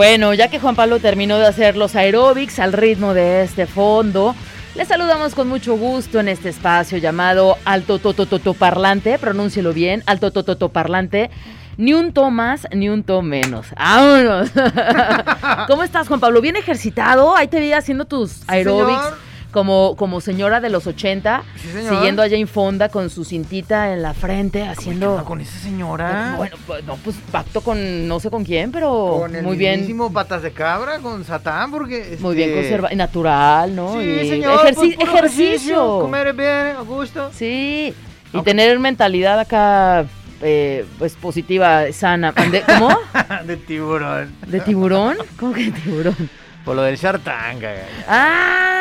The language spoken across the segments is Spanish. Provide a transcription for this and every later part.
Bueno, ya que Juan Pablo terminó de hacer los aeróbics al ritmo de este fondo, le saludamos con mucho gusto en este espacio llamado Alto Totototo Parlante, pronúncielo bien, Alto Tototo Parlante. Ni un to más, ni un to menos. ¡Vámonos! ¿Cómo estás, Juan Pablo? ¿Bien ejercitado? Ahí te vi haciendo tus aeróbics como, como señora de los 80, siguiendo a Jane Fonda con su cintita en la frente, haciendo... con esa señora? Bueno, pues, no, pues pacto con no sé con quién, pero con el muy bien. patas de cabra, con Satán, porque... Muy bien este, conservado, natural, ¿no? Sí, señor, pues, ejercicio. Comer bien, a gusto. Sí, y tener mentalidad acá... Eh, pues positiva, sana. ¿Cómo? de tiburón. ¿De tiburón? ¿Cómo que de tiburón? Por lo del Shartanga. Ah,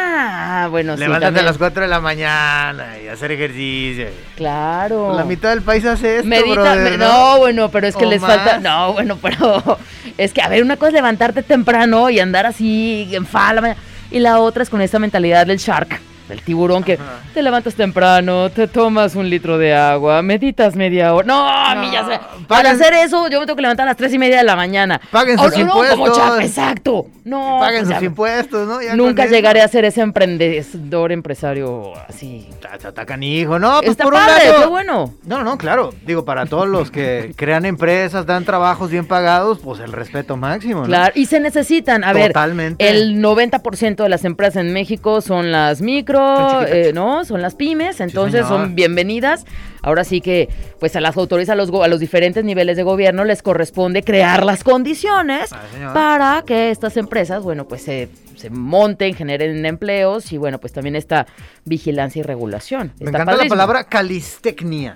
bueno, sí. Levántate a las 4 de la mañana y hacer ejercicio. Claro. La mitad del país hace esto, Medita, ¿no? bueno, pero es que les falta. No, bueno, pero es que, a ver, una cosa es levantarte temprano y andar así en fala. Y la otra es con esta mentalidad del shark el tiburón que te levantas temprano, te tomas un litro de agua, meditas media hora. No, a mí ya se... Para hacer eso, yo me tengo que levantar a las tres y media de la mañana. Paguen sus impuestos. No, como exacto. No. Paguen sus impuestos, ¿no? nunca llegaré a ser ese emprendedor empresario así. Atacan hijo, ¿no? Pues Está por padre, qué bueno. No, no, claro. Digo, para todos los que crean empresas, dan trabajos bien pagados, pues el respeto máximo, ¿no? Claro, y se necesitan. A Totalmente. ver, el 90% de las empresas en México son las micro eh, ¿no? Son las pymes, entonces son bienvenidas. Ahora sí que, pues a las autoridades, a los, a los diferentes niveles de gobierno les corresponde crear las condiciones ah, para que estas empresas, bueno, pues se, monten, generen empleos y, bueno, pues también esta vigilancia y regulación. Me encanta la palabra calistecnia.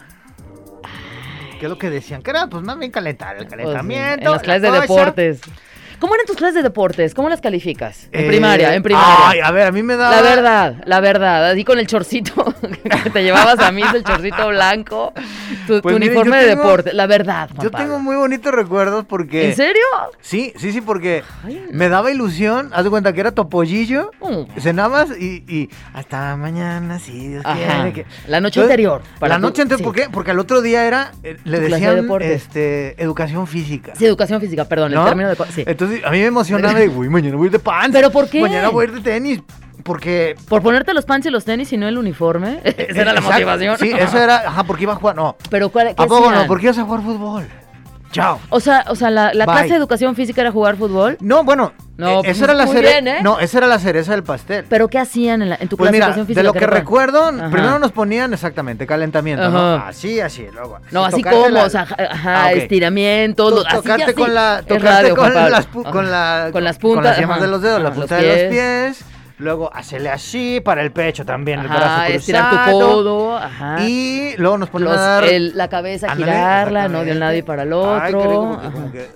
¿Qué es lo que decían? Que era, pues, más bien calentar, el pues calentamiento. en las clases de deportes. ¿Cómo eran tus clases de deportes? ¿Cómo las calificas? En primaria, en primaria. Ay, a ver, a mí me da. La verdad, la verdad. Así con el chorcito que te llevabas a mí, el chorcito blanco, tu, pues uniforme de deporte. La verdad. yo tengo muy bonitos recuerdos porque. ¿En serio? Sí, sí, sí, porque me daba ilusión. Haz de cuenta que era topollillo. Mm. Cenabas y, y, hasta mañana, sí, Dios quiere. La noche anterior. la noche anterior, ¿por qué? Porque al otro día era. Eh, le decían este, educación física. Sí, educación física, perdón, el término de. Sí. Entonces a mí me emocionaba de, uy, mañana voy a ir de pants. ¿Pero por qué? Mañana voy a ir de tenis. Porque. ¿Por ponerte los pants y los tenis y no el uniforme? Esa era la motivación. Sí, eso era. Ajá, porque iba a jugar. No. ¿Pero cuál, ¿A poco no? Porque ibas a jugar fútbol. Chao. O sea, o sea la, clase de educación física era jugar fútbol. No, bueno, no, eh, esa era la cereza. ¿eh? No, esa era la cereza del pastel. ¿Pero qué hacían en, tu pues clase de educación física? De lo que, recuerdo, primero nos ponían exactamente calentamiento, ¿no? Así, así, luego. No, así como, o sea, ajá, ah, estiramiento, tocarte con la tocarte con, las con, la, con las puntas, con las yemas de los dedos, la punta de los pies Luego hacerle así para el pecho también, el brazo estirar tu codo, ajá. Y luego nos ponemos a dar... la cabeza, girarla, ¿no? De un lado y para el otro. Ay, como que,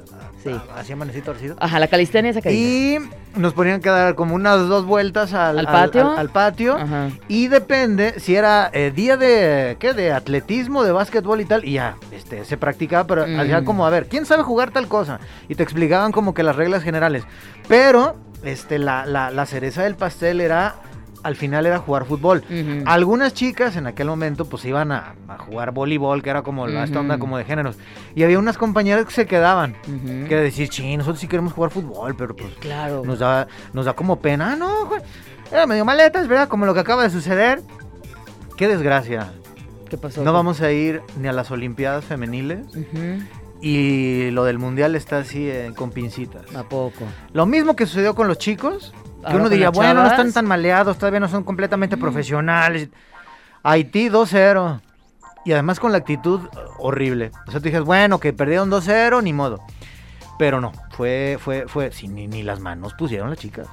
sí. Así torcido. Ajá, la calistenia esa Y nos ponían que dar como unas dos vueltas al, ¿Al patio. Al, patio. Ajá. Y depende si era eh, día de, ¿qué? De atletismo, de básquetbol y tal. Y ya, este, se practicaba, pero mm. como, a ver, ¿quién sabe jugar tal cosa? Y te explicaban como que las reglas generales. Pero este, la, la, cereza del pastel era al final era jugar fútbol. Algunas chicas en aquel momento pues iban a, jugar voleibol, que era como la esta onda como de géneros. Y había unas compañeras que se quedaban, que decir, sí, nosotros sí queremos jugar fútbol, pero pues claro. nos da, nos da como pena. Ah, no, era medio maletas, ¿verdad? Como lo que acaba de suceder. Qué desgracia. ¿Qué pasó? No vamos a ir ni a las Olimpiadas femeniles. Y lo del mundial está así eh, con pincitas. ¿A poco? Lo mismo que sucedió con los chicos. Que uno diría, bueno, no están tan maleados, todavía no son completamente mm. profesionales. Haití 2-0. Y además con la actitud horrible. O sea, tú dices, bueno, que perdieron 2-0, ni modo. Pero no, fue, fue, fue, sí, ni, las manos pusieron las chicas.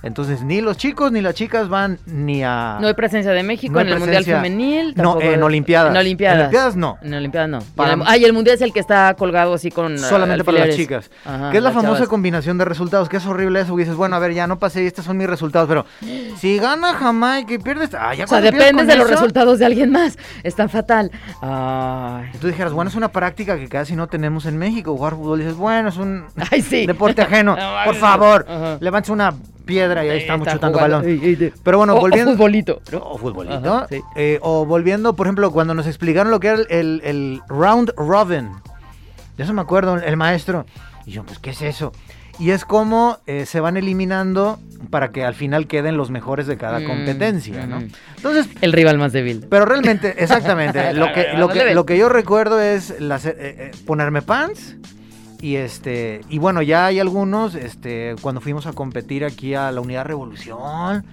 Entonces, ni los chicos ni las chicas van ni a... No hay presencia de México No en el Mundial Femenil. No, en Olimpiadas. En Olimpiadas. En Olimpiadas no. En Olimpiadas no. Para- Y el- ah, y el Mundial es el que está colgado así con. Solamente para las chicas. Ajá, que es la famosa chavas. combinación de resultados, que es horrible eso, que dices, bueno, a ver, ya no pasé y estos son mis resultados, pero si gana Jamaica y pierdes, ah, ya O sea, dependes de los resultados de alguien más. Es tan fatal. Ay. Y tú dijeras, bueno, es una práctica que casi no tenemos en México, jugar fútbol. Y dices, bueno, es un Ay, sí. deporte ajeno. No, Por favor, ajá. levantes una piedra y ahí estamos Está chutando jugando. balón. Ey, ey, de- Pero bueno, o- o volviendo. futbolito. ¿no? O futbolito. Ajá, sí. Eh, o volviendo, por ejemplo, cuando nos explicaron lo que era el, el- el round robin. De eso me acuerdo, el maestro. Y yo, pues, ¿qué es eso? Y es como eh, se van eliminando para que al final queden los mejores de cada Mm, competencia, ¿no? Entonces, El rival más débil. pero realmente, exactamente, lo que, lo que, lo que yo recuerdo es las, eh, eh, ponerme pants y este y bueno, ya hay algunos, este, cuando fuimos a competir aquí a la Unidad Revolución,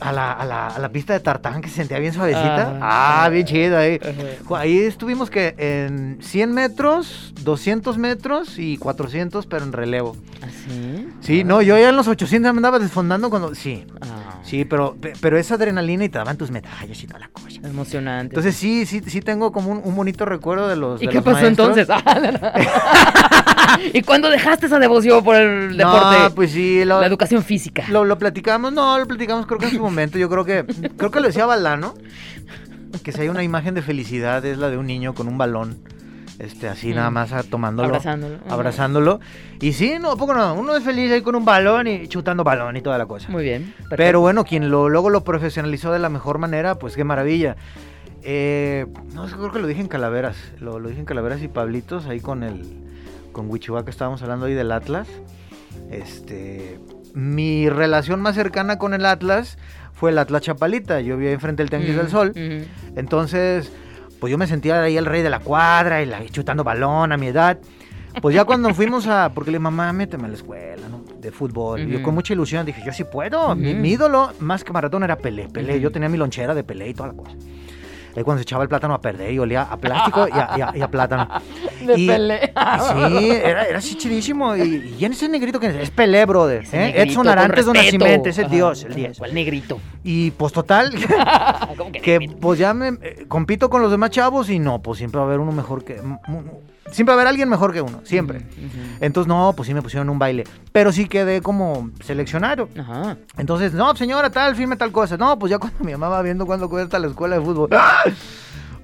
a la, a la, a la pista de tartán que se sentía bien suavecita. Ah. Ah, bien chido ahí. Ajá. Ahí estuvimos que en 100 metros, 200 metros y 400, pero en relevo. ¿Así? Sí, no, yo ya en los 800 me andaba desfondando cuando... Sí, Ah, sí, pero, pero esa adrenalina y te daban tus medallas y toda la cosa. Emocionante. Entonces sí, sí, sí tengo como un, un bonito recuerdo de los. ¿Y de qué los pasó maestros. entonces? ¿Y cuándo dejaste esa devoción por el deporte? No, pues sí, lo, La educación física. lo, lo platicamos, no, lo platicamos creo que en su momento, yo creo que, creo que lo decía Balano, que si hay una imagen de felicidad es la de un niño con un balón, este, así nada Mm. más tomándolo. Abrazándolo. Abrazándolo. Y sí, no, ¿a poco no, uno es feliz ahí con un balón y chutando balón y toda la cosa. Muy bien. perfecto. Pero bueno, quien lo, luego lo profesionalizó de la mejor manera, pues qué maravilla. Eh, no sé, creo que lo dije en Calaveras. Lo, lo dije en Calaveras y Pablitos, ahí con el. Con que estábamos hablando ahí del Atlas. Este. Mi relación más cercana con el Atlas fue el Atlas Chapalita. Yo vivía enfrente del Tianguis Mm, del Sol. ujú. Entonces, pues yo me sentía ahí el rey de la cuadra y la, chutando balón a mi edad. Pues ya cuando fuimos a. Porque le dije, mamá, méteme a la escuela, ¿no? De fútbol. Y yo con mucha ilusión dije, yo sí puedo. mi, mi ídolo, más que maratón, era Pelé. Pelé. Yo tenía mi lonchera de Pelé y toda la cosa. Ahí cuando se echaba el plátano a perder y olía a plástico y a, y a- y a plátano. De Y- Pelé. sí, era, era así chidísimo. Y, y en ese negrito que es Pelé, brother. ¿eh? negrito, Edson Arantes. Nacimiento, ese Ajá. dios, el 10. ¿Cuál negrito? Y pues total, ¿Cómo que que pues ya me eh, compito con los demás chavos y no, pues siempre va a haber uno mejor que... Siempre va a haber alguien mejor que uno, siempre. Entonces, no, pues sí me pusieron un baile. Pero sí quedé como seleccionado. Ajá. Entonces, no, señora, tal, firme tal cosa. No, pues ya cuando mi mamá va viendo cuándo cuesta la escuela de fútbol. ¡ah!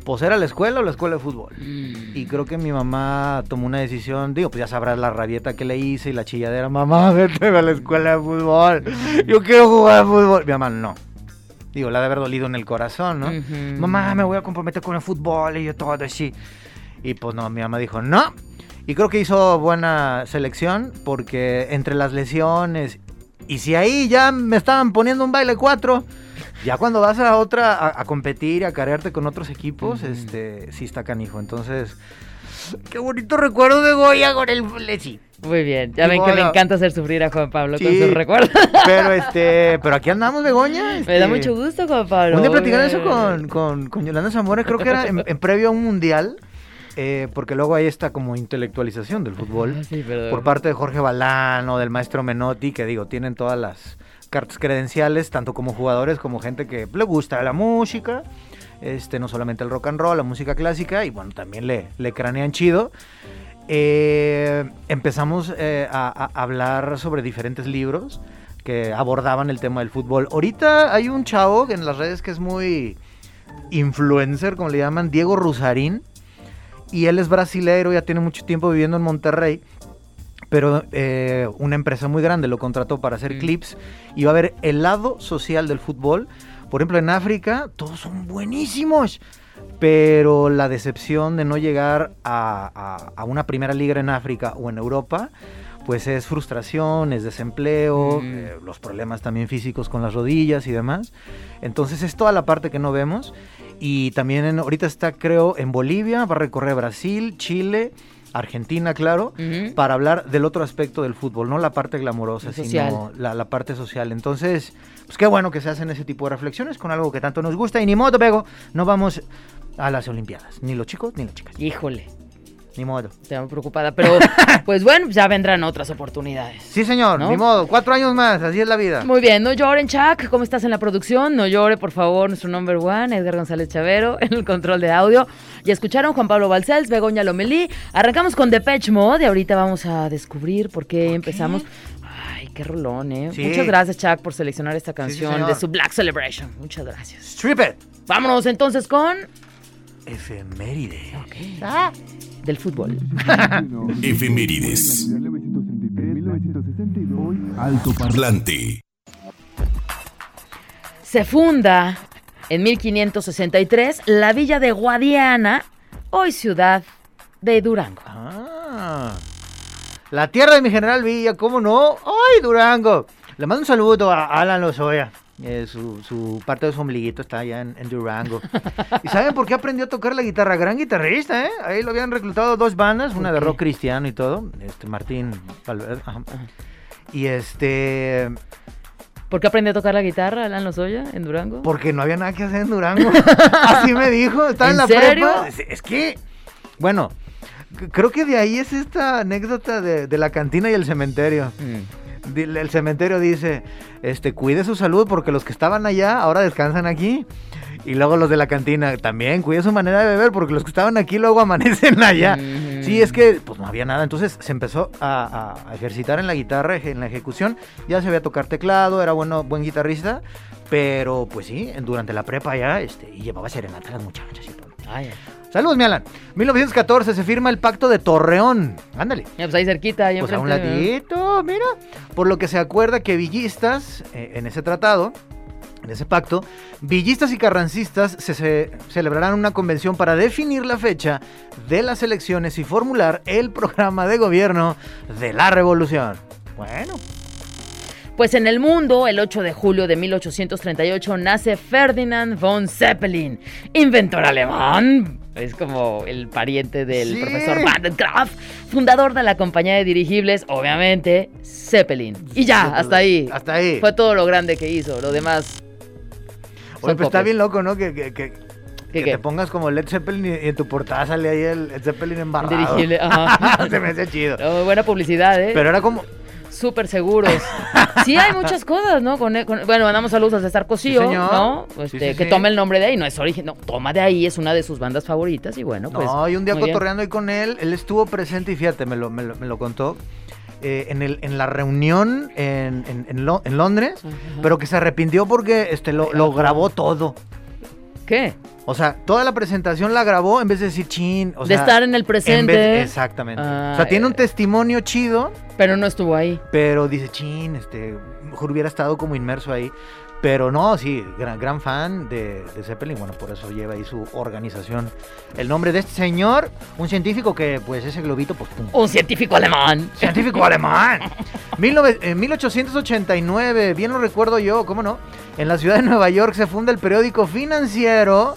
Pues era la escuela o la escuela de fútbol. Y creo que mi mamá tomó una decisión, digo, pues ya sabrás la rabieta que le hice y la chilladera, mamá, vete a la escuela de fútbol. Yo quiero jugar fútbol. Mi mamá, no. Digo, la de haber dolido en el corazón, ¿no? Mamá, me voy a comprometer con el fútbol y yo todo así. Y pues no, mi mamá dijo, no. Y creo que hizo buena selección porque entre las lesiones y si ahí ya me estaban poniendo un baile cuatro, ya cuando vas a otra a, a competir y a carearte con otros equipos, este sí está canijo. Entonces, qué bonito recuerdo de Goya con el sí. Muy bien. Ya Y ven que me encanta hacer sufrir a Juan Pablo con Sí. sus recuerdos. Pero este, pero aquí andamos, Begoña. Me da este, mucho gusto, Juan Pablo. Un día platicando Muy eso con, con, con Yolanda Zamora, creo que era en, en previo a un mundial, eh, porque luego hay esta como intelectualización del fútbol sí, por parte de Jorge Balano, del maestro Menotti, que digo, tienen todas las cartas credenciales, tanto como jugadores como gente que le gusta la música, este, no solamente el rock and roll, la música clásica, y bueno, también le, le cranean chido. Eh, empezamos eh, a, hablar sobre diferentes libros que abordaban el tema del fútbol. Ahorita hay un chavo en las redes que es muy influencer, como le llaman, Diego Rusarín, y él es brasilero, ya tiene mucho tiempo viviendo en Monterrey, pero eh, una empresa muy grande lo contrató para hacer Mm. clips y va a ver el lado social del fútbol. Por ejemplo, en África todos son buenísimos, pero la decepción de no llegar a, a- a una primera liga en África o en Europa, pues es frustración, es desempleo, Mm. eh, los problemas también físicos con las rodillas y demás. Entonces es toda la parte que no vemos. Y también en- ahorita está, creo, en Bolivia, va a recorrer Brasil, Chile, Argentina, claro, para hablar del otro aspecto del fútbol, no la parte glamurosa, El sino la parte social. Entonces, pues qué bueno que se hacen ese tipo de reflexiones con algo que tanto nos gusta. Y ni modo, Pego, no vamos a las Olimpiadas, ni los chicos ni las chicas. Híjole. Ni modo. Estoy muy preocupada, pero pues bueno, ya vendrán otras oportunidades. Sí, señor, ¿No? ni modo. Cuatro años más, así es la vida. Muy bien, no lloren, Chuck. ¿Cómo estás en la producción? No llore, por favor, nuestro number one, Edgar González Chavero, en el control de audio. Ya escucharon Juan Pablo Balcells, Begoña Lomelí. Arrancamos con Depeche Mode y ahorita vamos a descubrir por qué empezamos. Ay, qué rolón, ¿eh? Sí. Muchas gracias, Chuck, por seleccionar esta canción de su Black Celebration. Muchas gracias. Strip it. Vámonos entonces con Efeméride. Del fútbol. Efemérides. Alto Parlante. Se funda en 1563 la villa de Guadiana, hoy ciudad de Durango. Ah. La tierra de mi general Villa, ¿cómo no? ¡Ay, Durango! Le mando un saludo a Alan Lozoya. Eh, su, su parte de su ombliguito está allá en, en Durango. ¿Y saben por qué aprendió a tocar la guitarra? Gran guitarrista, ¿eh? Ahí lo habían reclutado dos bandas, una de Ok. rock cristiano y todo. Este, Martín Valverde. Y este... ¿Por qué aprendió a tocar la guitarra, Alan Lozoya, en Durango? Porque no había nada que hacer en Durango. Así me dijo. Estaba en, ¿En la serio? prepa. Es, es que, bueno, creo que de ahí es esta anécdota de, de la cantina y el cementerio. Mm. El cementerio dice, este, cuide su salud porque los que estaban allá ahora descansan aquí. Y luego los de la cantina también, cuide su manera de beber porque los que estaban aquí luego amanecen allá. Sí, es que pues no había nada. Entonces se empezó a, ejercitar en la guitarra, en la ejecución. Ya sabía tocar teclado, era bueno, buen guitarrista. Pero pues sí, durante la prepa ya, este, y llevaba serenata a las muchachas y todo. Ay, Saludos, mi Alan. 1914 se firma el Pacto de Torreón. Ándale. ya, pues ahí cerquita, ahí Pues a un ladito, mira. Por lo que se acuerda que villistas, eh, en ese tratado, en ese pacto, villistas y carrancistas se, se celebrarán una convención para definir la fecha de las elecciones y formular el programa de gobierno de la revolución. Bueno, Pues en el mundo, el 8 de julio de 1838 nace Ferdinand von Zeppelin, inventor alemán. Es como el pariente del Sí. profesor Graaf, fundador de la compañía de dirigibles, obviamente, Zeppelin. Y ya, Zeppelin. hasta ahí. Hasta ahí. Fue todo lo grande que hizo. Lo demás. Oye, son pues está bien loco, ¿no? Que, que- que- te pongas como Led Zeppelin y, y en tu portada sale ahí el Zeppelin embarrado. Dirigible, ajá. Se me hace chido. No, buena publicidad, ¿eh? Pero era como... Súper seguros. Sí, hay muchas cosas, ¿no? Con, con- bueno, mandamos saludos a César Cosío, Sí. ¿no? Este, sí, que toma el nombre de ahí, no es origen, no, toma de ahí, es una de sus bandas favoritas y bueno, pues. no, y un día muy bien. cotorreando ahí con él, él estuvo presente y fíjate, me lo, me lo, me lo contó. eh, en, el, en la reunión en, en- en Lo- en Londres, Ajá. pero que se arrepintió porque este, lo, lo grabó todo. ¿Qué? O sea, toda la presentación la grabó en vez de decir chin. O de sea, estar en el en presente, vez- exactamente. o sea, Ah, tiene un testimonio chido, pero no estuvo ahí. pero dice chin, este, mejor hubiera estado como inmerso ahí. Pero no, sí, gran, gran fan de, de Zeppelin, bueno, por eso lleva ahí su organización. El nombre de este señor, un científico que, pues, ese globito, pues, pum, Un científico alemán. Científico alemán. 19 en 1889, bien lo recuerdo yo, ¿cómo no? En la ciudad de Nueva York se funda el periódico financiero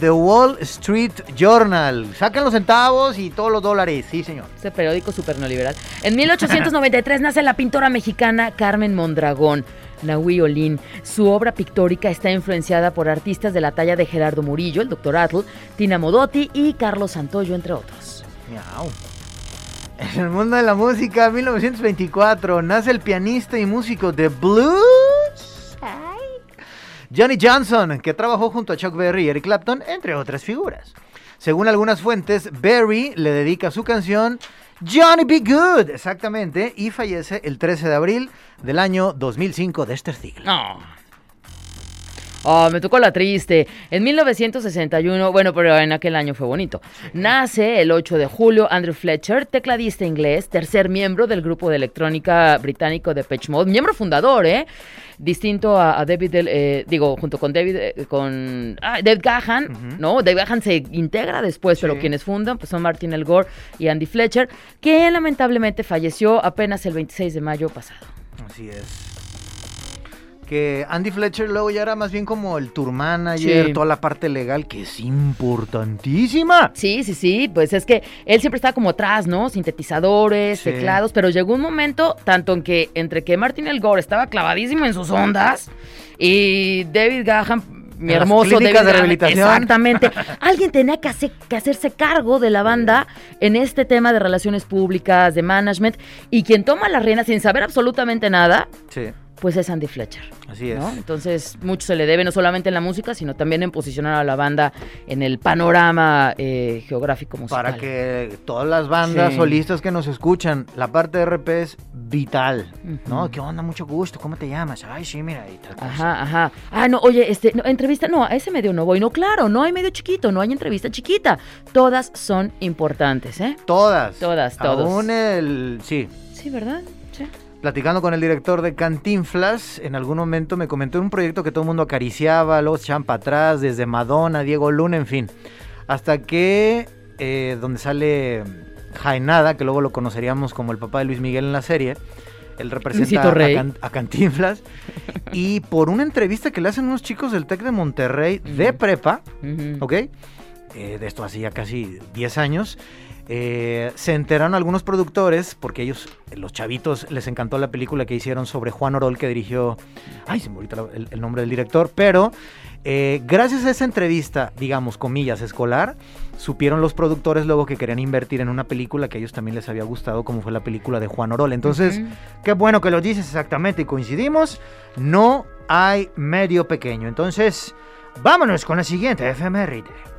The Wall Street Journal. Sacan los centavos y todos los dólares, sí, señor. Ese periódico super neoliberal. En 1893 nace la pintora mexicana Carmen Mondragón. Nahui Olin. Su obra pictórica está influenciada por artistas de la talla de Gerardo Murillo, el Dr. Atl, Tina Modotti y Carlos Santoyo, entre otros. Miau. En el mundo de la música, 1924, nace el pianista y músico de blues. Johnny Johnson, que trabajó junto a Chuck Berry y Eric Clapton, entre otras figuras. Según algunas fuentes, Berry le dedica su canción Johnny Be Good, exactamente, y fallece el 13 de abril del año 2005 de este siglo. No. Oh, me tocó la triste. En 1961, bueno, pero en aquel año fue bonito. Nace el 8 de julio Andrew Fletcher, tecladista inglés, tercer miembro del grupo de electrónica británico de Mode, miembro fundador, ¿eh? Distinto a, a David, Del- eh, digo, junto con David, eh, con ah, Dave Gahan. ¿no? Dave Gahan se integra después, pero Sí. quienes fundan pues son Martin El Gore y Andy Fletcher, que lamentablemente falleció apenas el 26 de mayo pasado. Así es. Que Andy Fletcher luego ya era más bien como el tour manager, Sí. toda la parte legal, que es importantísima. Sí, sí, sí, pues es que él siempre estaba como atrás, ¿no? Sintetizadores, Sí. teclados, pero llegó un momento, tanto en que entre que Martin El Gore estaba clavadísimo en sus ondas y David Gahan mi En hermoso David de rehabilitación. Exactamente. Alguien tenía que, hacer- que hacerse cargo de la banda en este tema de relaciones públicas, de management, y quien toma las riendas sin saber absolutamente nada, Sí, pues es Andy Fletcher. así es. ¿no? Entonces, mucho se le debe no solamente en la música, sino también en posicionar a la banda en el panorama eh, geográfico musical. Para que todas las bandas Sí. solistas que nos escuchan, la parte de RP es vital, ¿no? ¿Qué onda? Mucho gusto, ¿cómo te llamas? Ay, sí, mira, y tal cosa. Ajá, ajá. Ah, no, oye, este, no, entrevista, no, a ese medio no voy. No, claro, no hay medio chiquito, no hay entrevista chiquita. Todas son importantes, ¿eh? Todas. Todas, todos. Aún el, sí, Sí, ¿verdad? Platicando con el director de Cantinflas, en algún momento me comentó un proyecto que todo el mundo acariciaba, los para atrás, desde Madonna, Diego Luna, en fin. Hasta que, eh, donde sale Jaenada, que luego lo conoceríamos como el papá de Luis Miguel en la serie, él representa a. Can- a Cantinflas. y por una entrevista que le hacen unos chicos del TEC de Monterrey de Ujú. prepa, Ujú. ¿ok? Eh, de esto hace ya casi 10 años. Eh, se enteraron algunos productores, porque ellos, los chavitos, les encantó la película que hicieron sobre Juan Orol, que dirigió. Ay, se me olvidó el, el nombre del director, pero eh, gracias a esa entrevista, digamos, comillas, escolar, supieron los productores luego que querían invertir en una película que a ellos también les había gustado, como fue la película de Juan Orol. Entonces. Qué bueno que lo dices exactamente y coincidimos. No hay medio pequeño. Entonces, vámonos con la siguiente efeméride.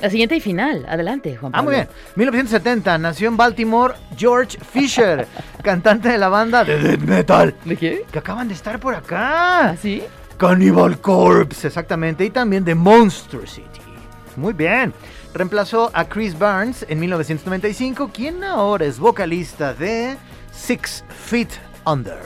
La siguiente y final. Adelante, Juan Ah, Pablo. muy bien. 1970 nació en Baltimore George Fisher, cantante de la banda de death metal, ¿De qué? que acaban de estar por acá. ¿Ah, sí? Cannibal Corpse, exactamente, y también de Monstrosity. Muy bien. Reemplazó a Chris Barnes en 1995, quien ahora es vocalista de Six Feet Under.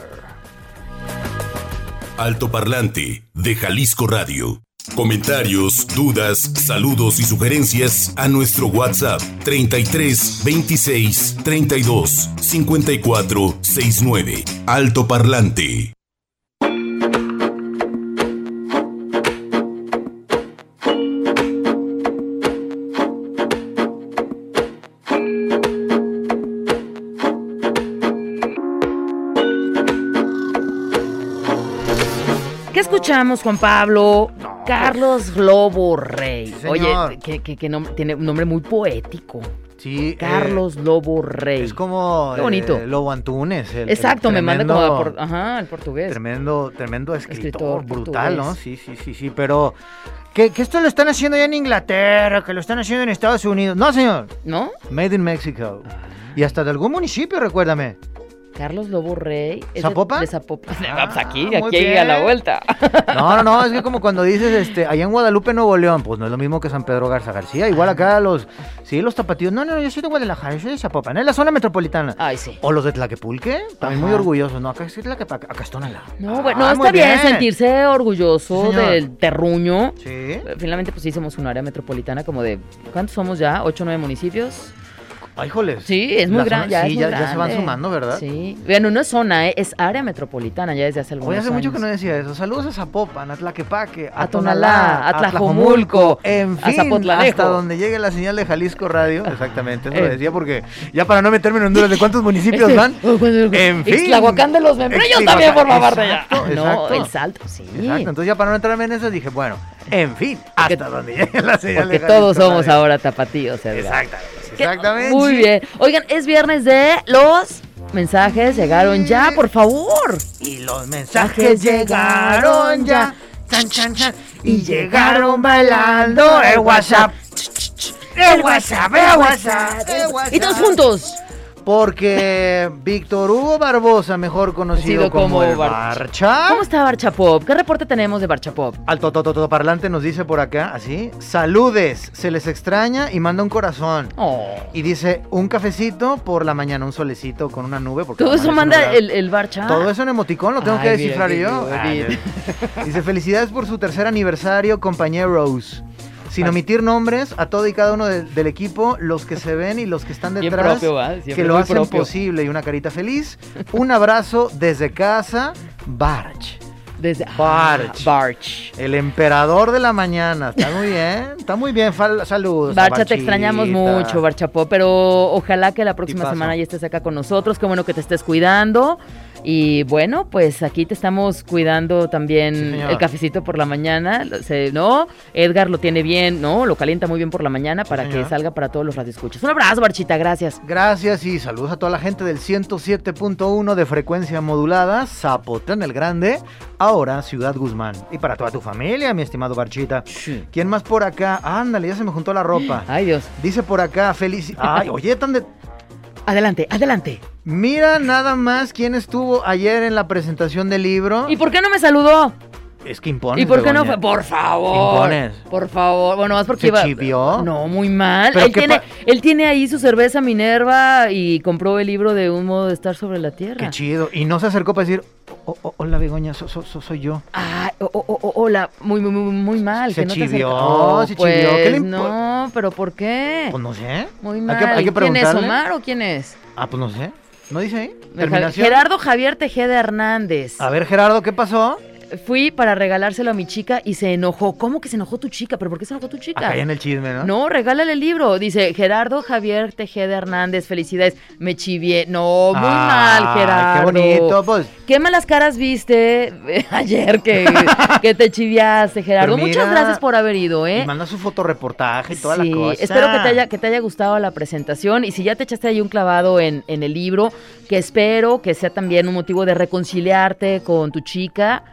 Altoparlante de Jalisco Radio. Comentarios, dudas, saludos y sugerencias a nuestro WhatsApp 33 26 32 54 69. Altoparlante. ¿Qué escuchamos, Juan Pablo? Carlos Lobo Rey. Sí. Oye, que, que- que nom- tiene un nombre muy poético. Sí, eh, Carlos Lobo Rey. es como Qué bonito. eh, Lobo Antunes. el- el Exacto, me manda como por- ajá, al portugués. Tremendo, tremendo escritor, Escritor brutal, ¿no? Sí, sí, sí, sí, pero que, que esto lo están haciendo ya en Inglaterra, que lo están haciendo en Estados Unidos. No, señor. ¿No? Made in Mexico. Y hasta de algún municipio, recuérdame. Carlos Lobo Rey. es de- ¿Zapopan? De Zapopan. Ah, Pues aquí, aquí a la bien. vuelta. No, no, no, es que como cuando dices, este, allá en Guadalupe, Nuevo León, pues no es lo mismo que San Pedro Garza García. Igual acá los, sí, los tapatíos. No, no, yo soy de Guadalajara, yo soy de Zapopan, es la zona metropolitana. Ay, sí. O los de Tlaquepulque, también muy orgullosos. No, acá es Tlaquepaque, acá es Tonalá. No, Ah, bueno, no, muy está bien. bien. sentirse orgulloso Sí, del terruño. Sí. Eh, Finalmente, pues somos un área metropolitana como de. ¿Cuántos somos ya? ¿Ocho o nueve municipios? Ay, joles. Sí, es muy grande. Ya, sí, es muy ya, ya se van grande. sumando, ¿verdad? Sí. Bueno, no es zona, ¿eh? es área metropolitana ya desde hace algunos Hoy hace mucho que no decía eso. Saludos a Zapopan, a Tlaquepaque, a, A Tonalá, a Tlajomulco, en a fin, Zapotlalejo. hasta donde llegue la señal de Jalisco Radio. Exactamente, eso lo Eh. decía porque ya para no meterme en Honduras de cuántos municipios van. En fin. Ixtlahuacán de los membrillos también forma parte de allá. No, el salto, sí. Exacto, entonces ya para no entrarme en eso dije, bueno, en fin, hasta donde llegue la señal Porque de Jalisco todos somos Radio. ahora tapatíos. Exactamente. Exactamente. Muy bien. Oigan, es viernes de los mensajes. Llegaron ya, por favor. Y los mensajes llegaron ya. Chan, chan, chan. Y llegaron bailando el WhatsApp. El WhatsApp, el WhatsApp, el WhatsApp. Y todos juntos. Porque Víctor Hugo Barbosa, mejor conocido como como, el Bar- Barcha. ¿Cómo está Barchapop? ¿Qué reporte tenemos de Barchapop? Alto todo parlante nos dice por acá, así, saludes, se les extraña y manda un corazón. Oh. Y dice, un cafecito por la mañana, un solecito con una nube. Porque Todo eso manda el, el Barcha. Todo eso en emoticón lo tengo Ay, que descifrar yo. Dice, felicidades por su tercer aniversario, compañeros. Sin omitir nombres a todo y cada uno de- del equipo, los que se ven y los que están detrás, propio, que lo hacen propio. posible y una carita feliz. Un abrazo desde casa, Barch. Desde Barch. Barch. El emperador de la mañana. Está muy bien, está muy bien. Fal- saludos. Barcha, te extrañamos mucho, Barchapop, pero ojalá que la próxima semana ya estés acá con nosotros. Qué bueno que te estés cuidando. Y bueno, pues aquí te estamos cuidando también el cafecito por la mañana. ¿No? Edgar lo tiene bien, ¿no? Lo calienta muy bien por la mañana para que salga para todos los radioescuchas. Un abrazo, Barchita, gracias. Gracias y saludos a toda la gente del 107.1 de frecuencia modulada, Zapotlán el Grande, ahora Ciudad Guzmán. Y para toda tu familia, mi estimado Barchita. ¿Quién más por acá? Ándale, ya se me juntó la ropa. Ay, Dios. Dice por acá, feliz... Ay, oye, tan de... Adelante, adelante. Mira nada más quién estuvo ayer en la presentación del libro. ¿Y por qué no me saludó? Es que impones, ¿Y por qué no fue? Por favor. Impones. Por favor. Bueno, más porque ¿Se iba. chivió? No, muy mal. ¿Pero Él tiene, él tiene ahí su cerveza Minerva y compró el libro de Un modo de estar sobre la tierra. Qué chido. Y no se acercó para decir, "Oh, oh, hola Begoña, so- so- so- soy yo. Ah, oh, oh, oh, oh, hola, muy, muy, muy, muy mal. Se que no chivió, se pues, chivió, ¿qué le impo- No, pero ¿por qué? Pues no sé. Muy Hay mal. que- hay que ¿Quién es. Omar o quién es? Ah, pues no sé. ¿No dice ahí? Gerardo Javier Tejeda Hernández. A ver, Gerardo, ¿qué pasó? Fui para regalárselo a mi chica y se enojó. ¿Cómo que se enojó tu chica? ¿Pero por qué se enojó tu chica? Acá en el chisme, ¿no? No, regálale el libro. Dice Gerardo Javier Tejeda Hernández, felicidades. Me chivié. No, muy mal, Ay, Gerardo. Qué bonito, pues. Qué malas caras viste eh, ayer que, que te chiviaste, Gerardo. Muchas gracias por haber ido, ¿eh? Y manda su fotoreportaje y toda Sí, la cosa. espero que te, haya, que te haya gustado la presentación y si ya te echaste ahí un clavado en, en el libro, que espero que sea también un motivo de reconciliarte con tu chica,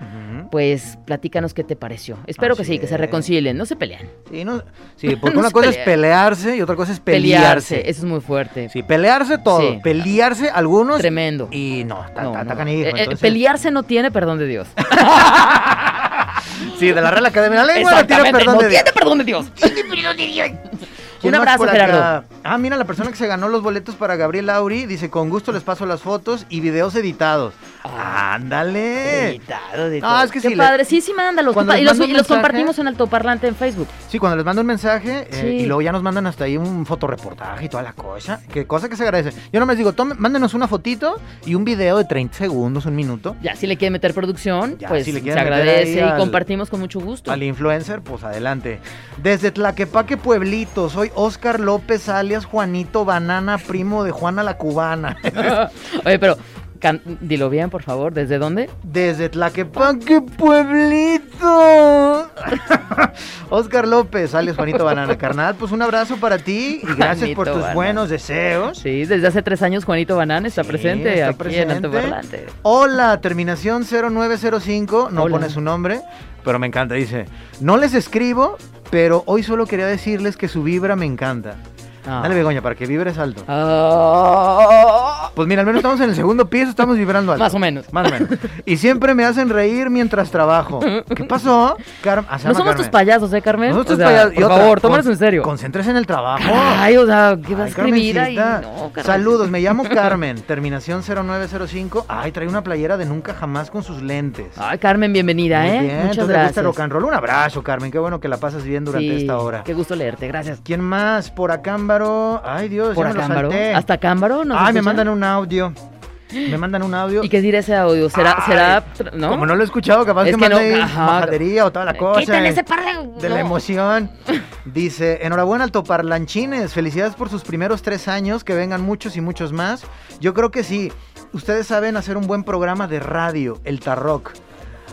Pues platícanos qué te pareció. Espero que Así sí, que se reconcilien, no se pelean. Sí, no- sí, porque No una cosa es pelearse y otra cosa es Pelearse, pelearse. eso es muy fuerte. Sí, pelearse todo. Sí. Pelearse algunos. Tremendo. Y no, está, No, no. canijo, Eh, eh, Pelearse no tiene perdón de Dios. Sí, de la Real Academia. La lengua tira Exactamente, perdón no de Dios. tiene perdón de Dios. ¿Quién Un abrazo? Gerardo. Ah, mira, la persona que se ganó los boletos para Gabriel Auri dice, con gusto les paso las fotos y videos editados. Ándale. Editado de No, todo. es que Qué sí, le- padre. Sí, sí, mándalos. Cuando compa- Y los, compartimos en altoparlante en Facebook. Sí, cuando les mando un mensaje eh, Sí. y luego ya nos mandan hasta ahí un fotoreportaje y toda la cosa. Que cosa que se agradece. Yo no me digo, tome, mándenos una fotito y un video de 30 segundos, un minuto. Ya, si le quieren meter producción, Ya, pues si le se agradece y al- compartimos con mucho gusto. Al influencer, pues adelante. Desde Tlaquepaque, Pueblito, soy Oscar López, alias Juanito Banana, primo de Juana la Cubana. Oye, pero can- dilo bien, por favor. ¿Desde dónde? Desde Tlaquepaque, Pueblito. Oscar López, alias Juanito Banana. Carnal, pues un abrazo para ti y gracias por tus Banana. buenos deseos. Sí, desde hace tres años Juanito Banán está Sí, presente está aquí presente. en. Hola, terminación 0905, no Hola. pone su nombre, pero me encanta, dice, no les escribo, pero hoy solo quería decirles que su vibra me encanta. Ah. Dale, Begoña, para que vibres alto. Ah. Pues mira, al menos estamos en el segundo piso, estamos vibrando alto. Más o menos. Más o menos. Y siempre me hacen reír mientras trabajo. ¿Qué pasó? Carmen, ah, No somos Carmen. tus payasos, ¿eh, Carmen? Nosotros O sea, payasos. Por otra, favor, tómalos en serio. Concéntrese en el trabajo. Ay, o sea, ¿qué vas a escribir ahí? No. Saludos, me llamo Carmen, terminación 0905. Ay, trae una playera de nunca jamás con sus lentes. Ay, Carmen, bienvenida, Muy ¿eh? bien, Muchas entonces gracias. rock and roll. Un abrazo, Carmen. Qué bueno que la pasas bien durante Sí, esta hora. Qué gusto leerte, gracias. ¿Quién más? Por Acámbaro. Ay, Dios, Por ya me lo Acámbaro. salté. ¿Hasta Cámbaro? ¿nos Ay, me mandan un audio. Me mandan un audio. ¿Y qué dirá ese audio? ¿Será, Ay, será, no? Como no lo he escuchado, capaz Es que, que no, mande majadería o toda la cosa. Quiten eh, ese par de... De la no. emoción. Dice, enhorabuena altoparlanchines, felicidades por sus primeros tres años, que vengan muchos y muchos más. Yo creo que sí, ustedes saben hacer un buen programa de radio, el Tarrock.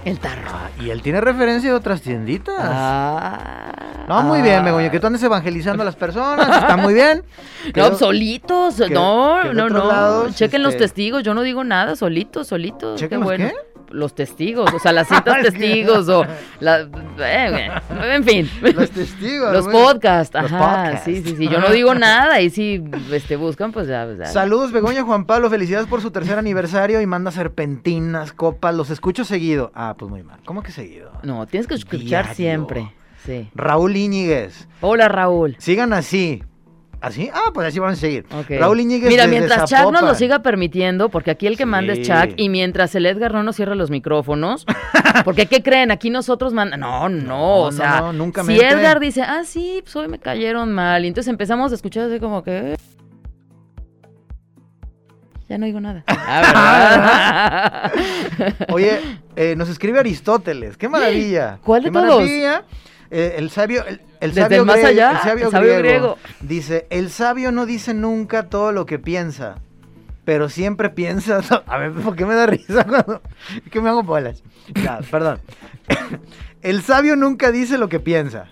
El tarro. Ah, y él tiene referencia de otras tienditas. Ah. no, muy bien, Begoña, que tú andes evangelizando a las personas, está muy bien. No, solitos. que- no, que no, no. lados, Chequen los este- testigos. Yo no digo nada. Solitos, solitos. ¿Chequen qué bueno. qué? Los testigos, o sea, las cintas que- testigos o la, eh, en fin. Los testigos. Los podcasts, Los ajá, podcasts. sí, sí, sí. Yo no digo nada y si este, buscan, pues ya. ya. Saludos, Begoña Juan Pablo. Felicidades por su tercer aniversario y manda serpentinas, copas. Los escucho seguido. Ah, pues muy mal. ¿Cómo que seguido? No, tienes que escuchar Diario. siempre. Sí. Raúl Íñiguez. Hola, Raúl. Sigan así. ¿Así? Ah, pues así van a seguir. Ok. Raúl Íñiguez. Mira, mientras Chuck nos lo siga permitiendo, porque aquí el que manda es. Chuck, y mientras el Edgar no nos cierra los micrófonos, porque ¿qué creen? Aquí nosotros mandan. No, no, No, o sea, no, nunca si mente. Edgar dice, ah, sí, pues hoy me cayeron mal, y entonces empezamos a escuchar así como que. Ya no digo nada. Ah. Oye, eh, nos escribe Aristóteles. ¡Qué maravilla! ¿Cuál de ¡Qué todos? maravilla! Eh, el sabio, el, el Desde sabio el griego- allá, el sabio el sabio griego griego. dice: El sabio no dice nunca todo lo que piensa, pero siempre piensa... A ver, ¿por qué me da risa cuando... Es que me hago bolas. Ya, perdón. El sabio nunca dice lo que piensa,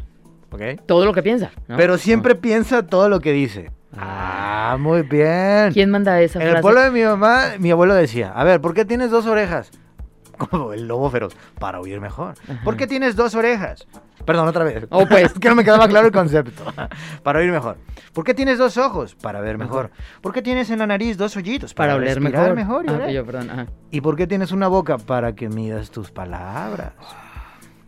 ¿ok? Todo lo que piensa. ¿no? Pero siempre piensa todo lo que dice. Ah, muy bien. ¿Quién manda esa En el frase? pueblo de mi mamá, mi abuelo decía, a ver, ¿por qué tienes dos orejas? Como el lobo feroz, para oír mejor. ¿Por qué tienes dos orejas? Perdón, otra vez. Oh, pues. Es que no me quedaba claro el concepto. para oír mejor. ¿Por qué tienes dos ojos? Para ver mejor. ¿Por qué tienes en la nariz dos hoyitos? Para oler respirar mejor. y Ah, oler. yo, perdón. ajá. ¿Y por qué tienes una boca? Para que midas tus palabras.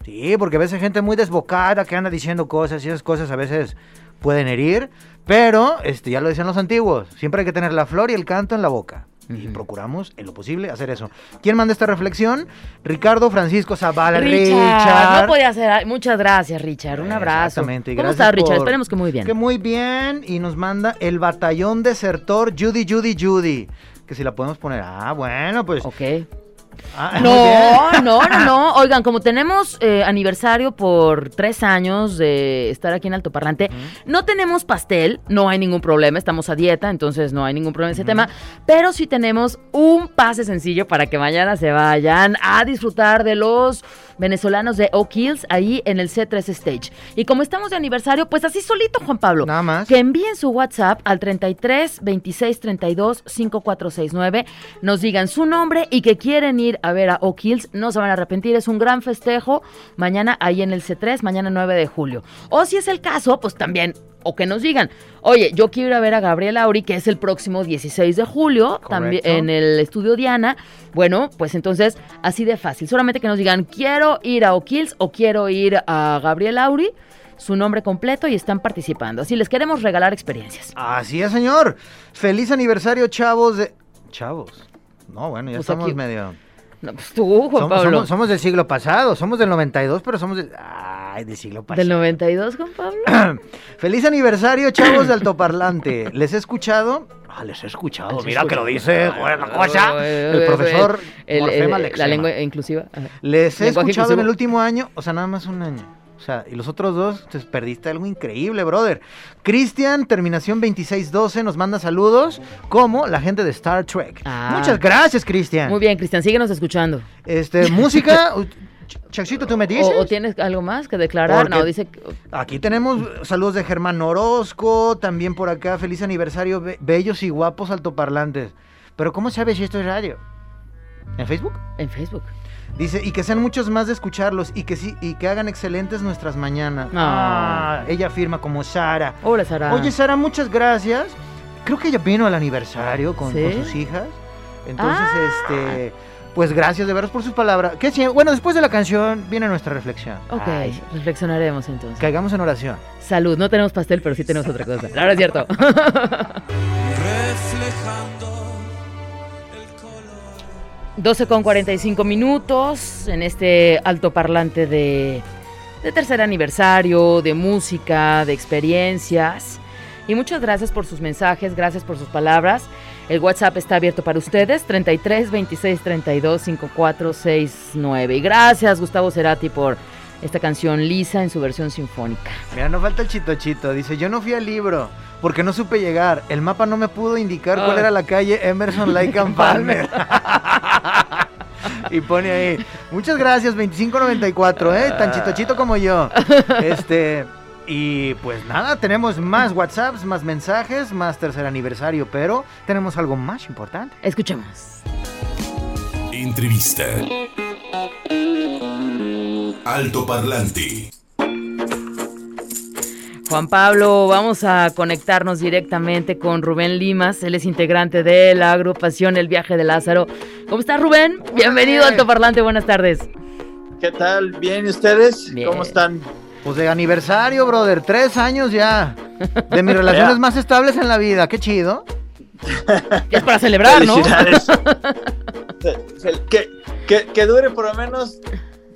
Sí, porque a veces gente muy desbocada que anda diciendo cosas y esas cosas a veces pueden herir, pero este, ya lo decían los antiguos, siempre hay que tener la flor y el canto en la boca. Y procuramos, en lo posible, hacer eso. ¿Quién manda esta reflexión? Ricardo Francisco Zavala. Richard, Richard. no podía ser. Muchas gracias, Richard. Un abrazo. Exactamente. y ¿Cómo gracias estás, Richard? por- Esperemos que muy bien. Que muy bien. Y nos manda el batallón desertor Judy, Judy, Judy. Que si la podemos poner. Ah, bueno, pues. Ok. Ah. No, no, no, no. Oigan, como tenemos eh, aniversario por tres años de estar aquí en Alto Parlante, no tenemos pastel, no hay ningún problema, estamos a dieta, entonces no hay ningún problema en ese tema, pero sí tenemos un pase sencillo para que mañana se vayan a disfrutar de los venezolanos de Oak Hills ahí en el C3 Stage. Y como estamos de aniversario, pues así solito, Juan Pablo. Nada más. Que envíen su WhatsApp al 33 26 32 5469, nos digan su nombre y que quieren ir a ver a Oak Hills, no se van a arrepentir, es un gran festejo mañana ahí en el C3, mañana 9 de julio. O si es el caso, pues también, o que nos digan, oye, yo quiero ir a ver a Gabriel Auri, que es el próximo 16 de julio, también en el estudio Diana. Bueno, pues entonces, así de fácil, solamente que nos digan, quiero ir a Oak Hills o quiero ir a Gabriel Auri su nombre completo y están participando. Así les queremos regalar experiencias. Así es, señor. Feliz aniversario, chavos de. Chavos. No, bueno, ya Pues estamos aquí- medio. No, pues tú, Juan Somos, Pablo. somos- somos del siglo pasado, somos del 92, pero somos del. Ay, del siglo pasado. Del 92, Juan Pablo. Feliz aniversario, chavos de altoparlante. ¿Les he escuchado? Ah, les he escuchado. Les Mira que lo dice, buena cosa. El profesor El- Morfema el-. La lengua inclusiva. Ajá. Les he escuchado en el último año, o sea, nada más un año. O sea, y los otros dos, te perdiste algo increíble, brother. Cristian, terminación 2612, nos manda saludos, como la gente de Star Trek. Ah. Muchas gracias, Cristian. Muy bien, Cristian, síguenos escuchando. Este, música, Chachito, ¿tú me dices? O, o tienes algo más que declarar? Porque- No, dice Aquí tenemos saludos de Germán Orozco, también por acá, feliz aniversario, be- bellos y guapos altoparlantes. Pero ¿cómo sabes si esto es radio? ¿En Facebook? en Facebook. Dice, y que sean muchos más de escucharlos y que sí, y que hagan excelentes nuestras mañanas. Ah. Ah, ella firma como Sara. Hola, Sara. Oye, Sara, muchas gracias. Creo que ella vino al aniversario con, ¿Sí? con sus hijas. Entonces, Ah. este, pues gracias de veras por sus palabras. Que bueno, después de la canción viene nuestra reflexión. ok, Ay, reflexionaremos entonces. Caigamos en oración. Salud, no tenemos pastel, pero sí tenemos otra cosa. Ahora es cierto. reflejando el color. 12 con 45 minutos en este altoparlante de, de tercer aniversario, de música, de experiencias. Y muchas gracias por sus mensajes, gracias por sus palabras. El WhatsApp está abierto para ustedes, 33 26 32 54 69. Y gracias, Gustavo Cerati, por esta canción Lisa en su versión sinfónica. Mira, no falta el chito chito. Dice, yo no fui al libro porque no supe llegar. El mapa no me pudo indicar cuál era la calle Emerson Lake and Palmer. y pone ahí, muchas gracias, 2594, ¿eh? Tan chitochito como yo. Este, y pues nada, tenemos más WhatsApps, más mensajes, más tercer aniversario, pero tenemos algo más importante. Escuchemos. Entrevista. Alto Parlante. Juan Pablo, vamos a conectarnos directamente con Rubén Limas. Él es integrante de la agrupación El Viaje de Lázaro. ¿Cómo estás, Rubén? Bienvenido a Alto Parlante. Buenas tardes. ¿Qué tal? ¿Bien y ustedes? Bien. ¿Cómo están? Pues de aniversario, brother, tres años ya. De mis relaciones Ya. más estables en la vida, qué chido. Es para celebrar, ¿no? Que, que, que dure por lo menos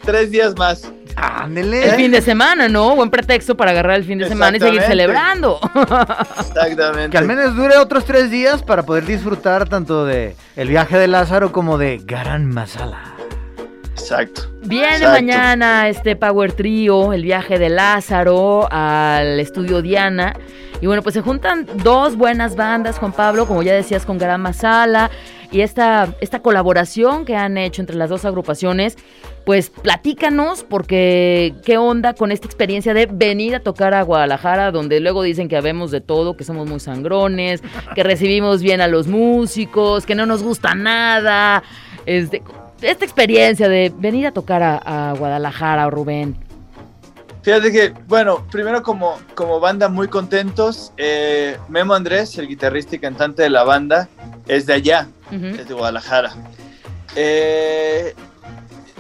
tres días más. Ándele. El fin de semana, ¿no? Buen pretexto para agarrar el fin de semana y seguir celebrando. Exactamente. Que al menos dure otros tres días para poder disfrutar tanto de el viaje de Lázaro como de Garan Masala. Exacto. Viene Exacto. mañana este Power Trio, el viaje de Lázaro al estudio Diana. Y bueno, pues se juntan dos buenas bandas, Juan Pablo, como ya decías, con Garam Masala. Y esta, esta colaboración que han hecho entre las dos agrupaciones, pues platícanos, porque qué onda con esta experiencia de venir a tocar a Guadalajara, donde luego dicen que habemos de todo, que somos muy sangrones, que recibimos bien a los músicos, que no nos gusta nada. Este, esta experiencia de venir a tocar a, a Guadalajara, Rubén. Fíjate que, bueno, primero como, como banda muy contentos. eh, Memo Andrés, el guitarrista y cantante de la banda, es de allá, Ujú. es de Guadalajara. Eh,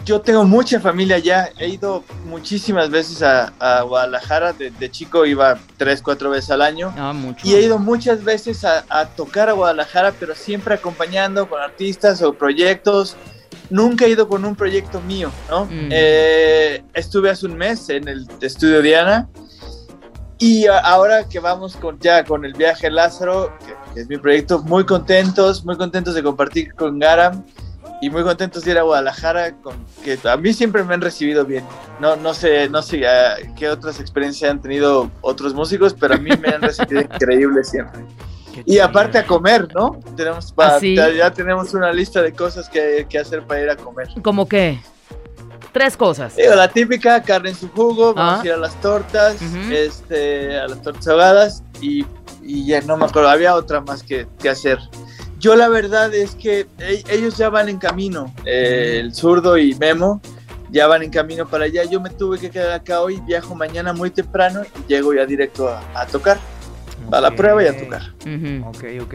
yo tengo mucha familia allá, he ido muchísimas veces a, a Guadalajara, de, de chico iba tres, cuatro veces al año. Ah, mucho. Y he ido muchas veces a, a tocar a Guadalajara, pero siempre acompañando con artistas o proyectos. Nunca he ido con un proyecto mío, ¿no? Mm. Eh, estuve hace un mes en el estudio Diana y ahora que vamos con, ya con el viaje Lázaro, que, que es mi proyecto, muy contentos, muy contentos de compartir con Garam y muy contentos de ir a Guadalajara, con, que a mí siempre me han recibido bien. No, no sé, no sé ah, qué otras experiencias han tenido otros músicos, pero a mí me han recibido increíble siempre. Y aparte a comer, ¿no? Tenemos pa- ¿Ah, sí? ya, ya tenemos una lista de cosas que, que hacer para ir a comer. ¿Cómo qué? Tres cosas. Digo, la típica, carne en su jugo, vamos Ah. a ir a las tortas, este, a las tortas ahogadas y, y ya no me acuerdo, había otra más que, que hacer. Yo la verdad es que e- ellos ya van en camino, eh, el zurdo y Memo ya van en camino para allá. Yo me tuve que quedar acá hoy, viajo mañana muy temprano y llego ya directo a, a tocar, a la prueba y a tocar. Ujú. Ok, ok.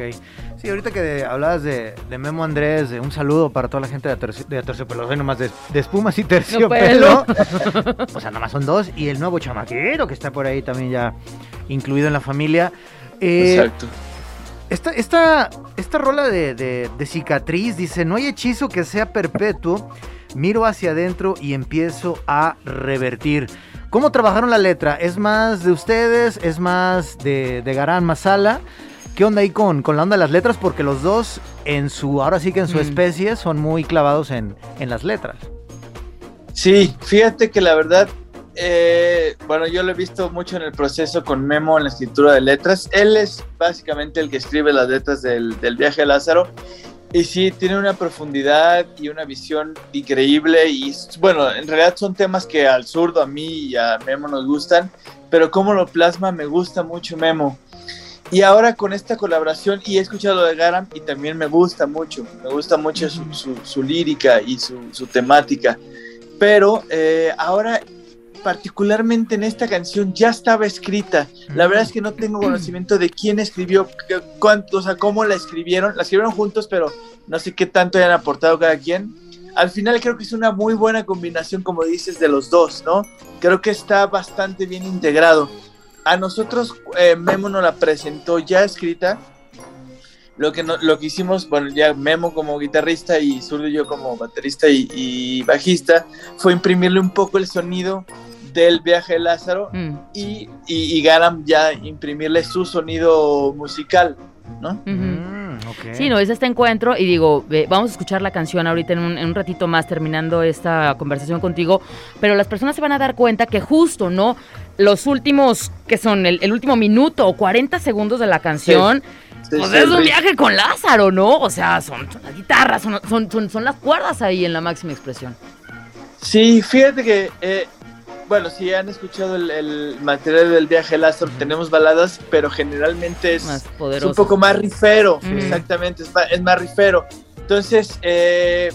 Sí, ahorita que hablabas de, de Memo Andrés, de un saludo para toda la gente de, Aterci- de Aterciopelo, soy nomás de, de espumas y terciopelo. o sea, nomás son dos. Y el nuevo chamaquero que está por ahí también ya incluido en la familia. Eh, Exacto. Esta, esta, esta rola de, de- de cicatriz dice, no hay hechizo que sea perpetuo, miro hacia adentro y empiezo a revertir. ¿Cómo trabajaron la letra? ¿Es más de ustedes? ¿Es más de, de Garán Masala? ¿Qué onda ahí con, con la onda de las letras? Porque los dos, en su, ahora sí que en su Mm. especie, son muy clavados en, en las letras. Sí, fíjate que la verdad, eh, bueno, yo lo he visto mucho en el proceso con Memo en la escritura de letras. Él es básicamente el que escribe las letras del, del viaje de Lázaro. Y sí, tiene una profundidad y una visión increíble. Y bueno, en realidad son temas que al zurdo, a mí y a Memo nos gustan. Pero cómo lo plasma, me gusta mucho Memo. Y ahora con esta colaboración, y he escuchado de Garam y también me gusta mucho, me gusta mucho su, su- su lírica y su, su temática. Pero eh, ahora, particularmente en esta canción, ya estaba escrita. La verdad es que no tengo conocimiento de quién escribió, cuánto, o sea, cómo la escribieron. La escribieron juntos, pero no sé qué tanto hayan aportado cada quien. Al final creo que es una muy buena combinación, como dices, de los dos, ¿no? Creo que está bastante bien integrado. A nosotros eh, Memo nos la presentó ya escrita. Lo que, no- lo que hicimos, bueno, ya Memo como guitarrista y Zurdo y yo como baterista y, y bajista, fue imprimirle un poco el sonido del viaje de Lázaro Mm, y, y, y Garam ya imprimirle su sonido musical, ¿no? Mm. Sí, no, es este encuentro y digo, eh, vamos a escuchar la canción ahorita en un, en un ratito más terminando esta conversación contigo, pero las personas se van a dar cuenta que justo, ¿no? Los últimos, que son el, el último minuto o 40 segundos de la canción, Sí, pues sí, es un viaje con Lázaro, ¿no? O sea, son, son las guitarras, son, son, son, son las cuerdas ahí en la máxima expresión. Sí, fíjate que, eh, bueno, si han escuchado el, el material del viaje de Lázaro, tenemos baladas, pero generalmente es, Más un poco más rifero, exactamente, es, ma- es más rifero. Entonces, eh,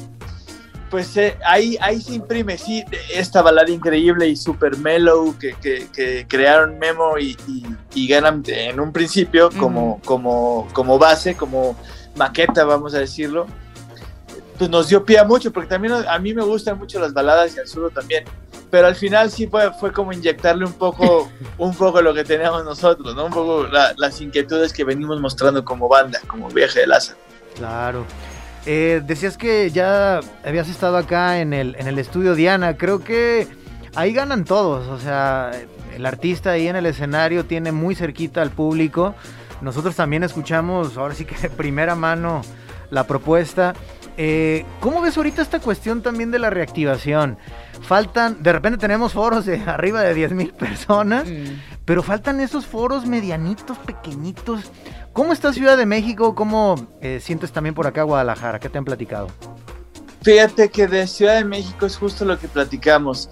pues eh, ahí, ahí se imprime, sí, esta balada increíble y super mellow que, que- que crearon Memo y, y, y Ganam en un principio como, como, como base, como maqueta, vamos a decirlo. Pues nos dio pie a mucho, porque también a mí me gustan mucho las baladas y al sur también. Pero al final sí fue, fue como inyectarle un poco, un poco lo que teníamos nosotros, ¿no? Un poco la- las inquietudes que venimos mostrando como banda, como viaje de Lázaro. Claro. Eh, decías que ya habías estado acá en el, en el estudio Diana. Creo que ahí ganan todos. O sea, el artista ahí en el escenario tiene muy cerquita al público. Nosotros también escuchamos, ahora sí que de primera mano, la propuesta. Eh, ¿cómo ves ahorita esta cuestión también de la reactivación? Faltan, de repente tenemos foros de arriba de 10 mil personas, Mm. pero faltan esos foros medianitos, pequeñitos. ¿Cómo está Ciudad de México? ¿Cómo eh, sientes también por acá Guadalajara? ¿Qué te han platicado? Fíjate que de Ciudad de México es justo lo que platicamos.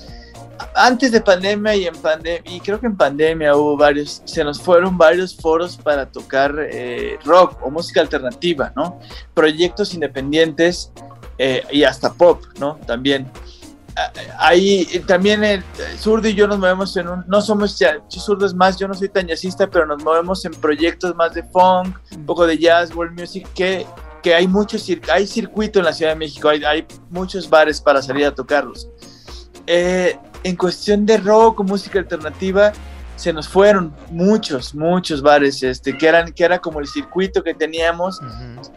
Antes de pandemia y en pandemia, y creo que en pandemia hubo varios, se nos fueron varios foros para tocar eh, rock o música alternativa, ¿no? Proyectos independientes eh, y hasta pop, ¿no? También. Ah, Ahí eh, también el Zurdo y yo nos movemos en un, no somos ya, Zurdo es más, yo no soy tan jazzista, pero nos movemos en proyectos más de funk, un poco de jazz, world music, que que hay muchos hay circuito en la Ciudad de México, hay, hay muchos bares para salir a tocarlos. Eh, en cuestión de rock o música alternativa, se nos fueron muchos, muchos bares, este, que, eran, que era como el circuito que teníamos.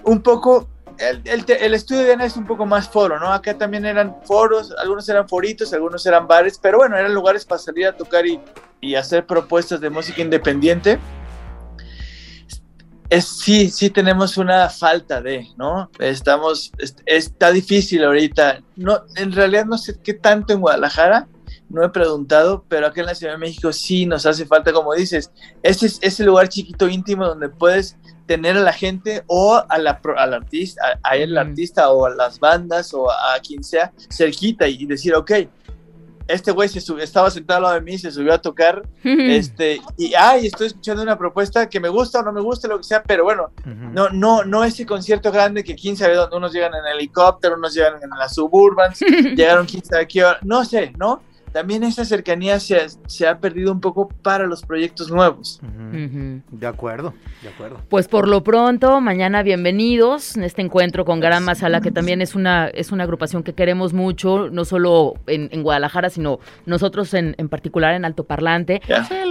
Un poco, el, el, el estudio de Ana es un poco más foro, ¿no? Acá también eran foros, algunos eran foritos, algunos eran bares, pero bueno, eran lugares para salir a tocar y, y hacer propuestas de música independiente es, sí, sí tenemos una falta de, ¿no? Estamos, es- está difícil ahorita. No, en realidad no sé qué tanto en Guadalajara, no he preguntado, pero acá en la Ciudad de México sí nos hace falta, como dices, ese es ese lugar chiquito íntimo donde puedes tener a la gente o a la, al artista, a, a el artista o a las bandas o a, a quien sea cerquita y decir, ok, este güey se sub- estaba sentado al lado de mí, se subió a tocar, este, y ay, estoy escuchando una propuesta que me gusta o no me gusta, lo que sea, pero bueno, no, no, no ese concierto grande que quién sabe dónde, unos llegan en helicóptero, unos llegan en la suburban, llegaron quién sabe qué hora, no sé, ¿no? También esa cercanía se ha, se ha perdido un poco para los proyectos nuevos. De acuerdo, de acuerdo. Pues por lo pronto, mañana bienvenidos en este encuentro con Gran Masala, que también es una, es una agrupación que queremos mucho, no solo en, en Guadalajara, sino nosotros en, en particular en Alto Parlante.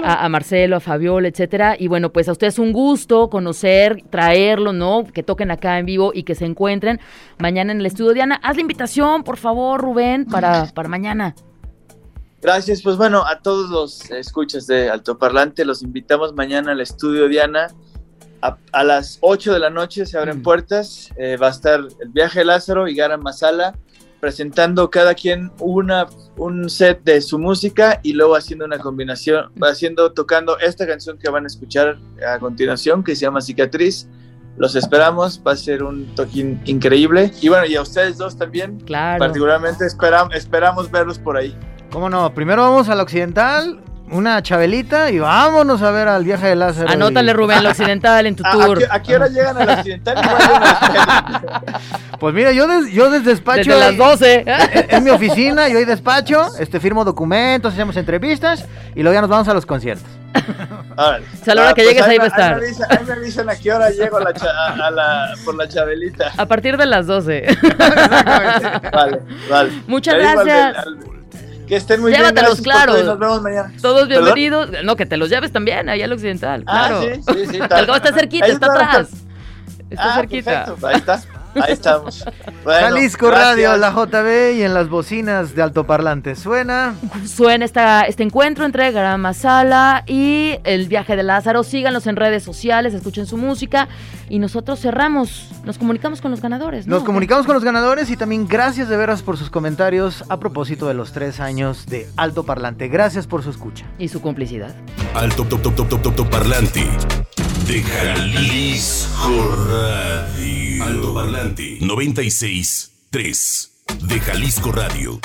A, a Marcelo, a Fabiola, etcétera. Y bueno, pues a ustedes un gusto conocer, traerlo, ¿no? Que toquen acá en vivo y que se encuentren mañana en el estudio. Diana, haz la invitación, por favor, Rubén, para, para mañana. Gracias, pues bueno, a todos los escuchas de Altoparlante, los invitamos mañana al estudio Diana. A, a las 8 de la noche se abren Mm. puertas, eh, va a estar el viaje de Lázaro y Gara Masala presentando cada quien una, un set de su música y luego haciendo una combinación, haciendo, tocando esta canción que van a escuchar a continuación, que se llama Cicatriz. Los esperamos, va a ser un toquín increíble. Y bueno, y a ustedes dos también, Claro. particularmente esperam- esperamos verlos por ahí. ¿Cómo no? Primero vamos al occidental, una chabelita y vámonos a ver al viaje de Lázaro. Anótale, y- Rubén, lo occidental en tu ¿A, a tour. qué, a qué hora llegan al occidental? Pues mira, yo, des- yo desde despacho. Desde las 12. Es mi oficina, yo hoy despacho, este, firmo documentos, hacemos entrevistas y luego ya nos vamos a los conciertos. Órale. O sea, a la hora Ah, que pues llegues ahí me- va a estar. me ahí me avisan a qué hora llego a la cha- a- a la- por la chabelita. A partir de las 12. Vale, vale. Muchas al gracias. Que estén muy Llévatelos, bien. por claro. Nos vemos mañana. Todos ¿Perdón? bienvenidos. No, que te los lleves también, allá al occidental. Ah, Claro. sí, sí, sí. Gabo está cerquita, está están, atrás. Está Ah, cerquita. perfecto. Ahí está. Ahí estamos. Bueno, Jalisco gracias. Radio, la JB y en las bocinas de altoparlante. Suena. Suena esta, este encuentro entre Garama Sala y el viaje de Lázaro. Síganlos en redes sociales, escuchen su música. Y nosotros cerramos, nos comunicamos con los ganadores. ¿no? Nos comunicamos con los ganadores y también gracias de veras por sus comentarios a propósito de los tres años de Alto Parlante. Gracias por su escucha. Y su complicidad. Alto top top top top top top parlante de Jalisco Radio. Alto parlante 96 3 de Jalisco Radio.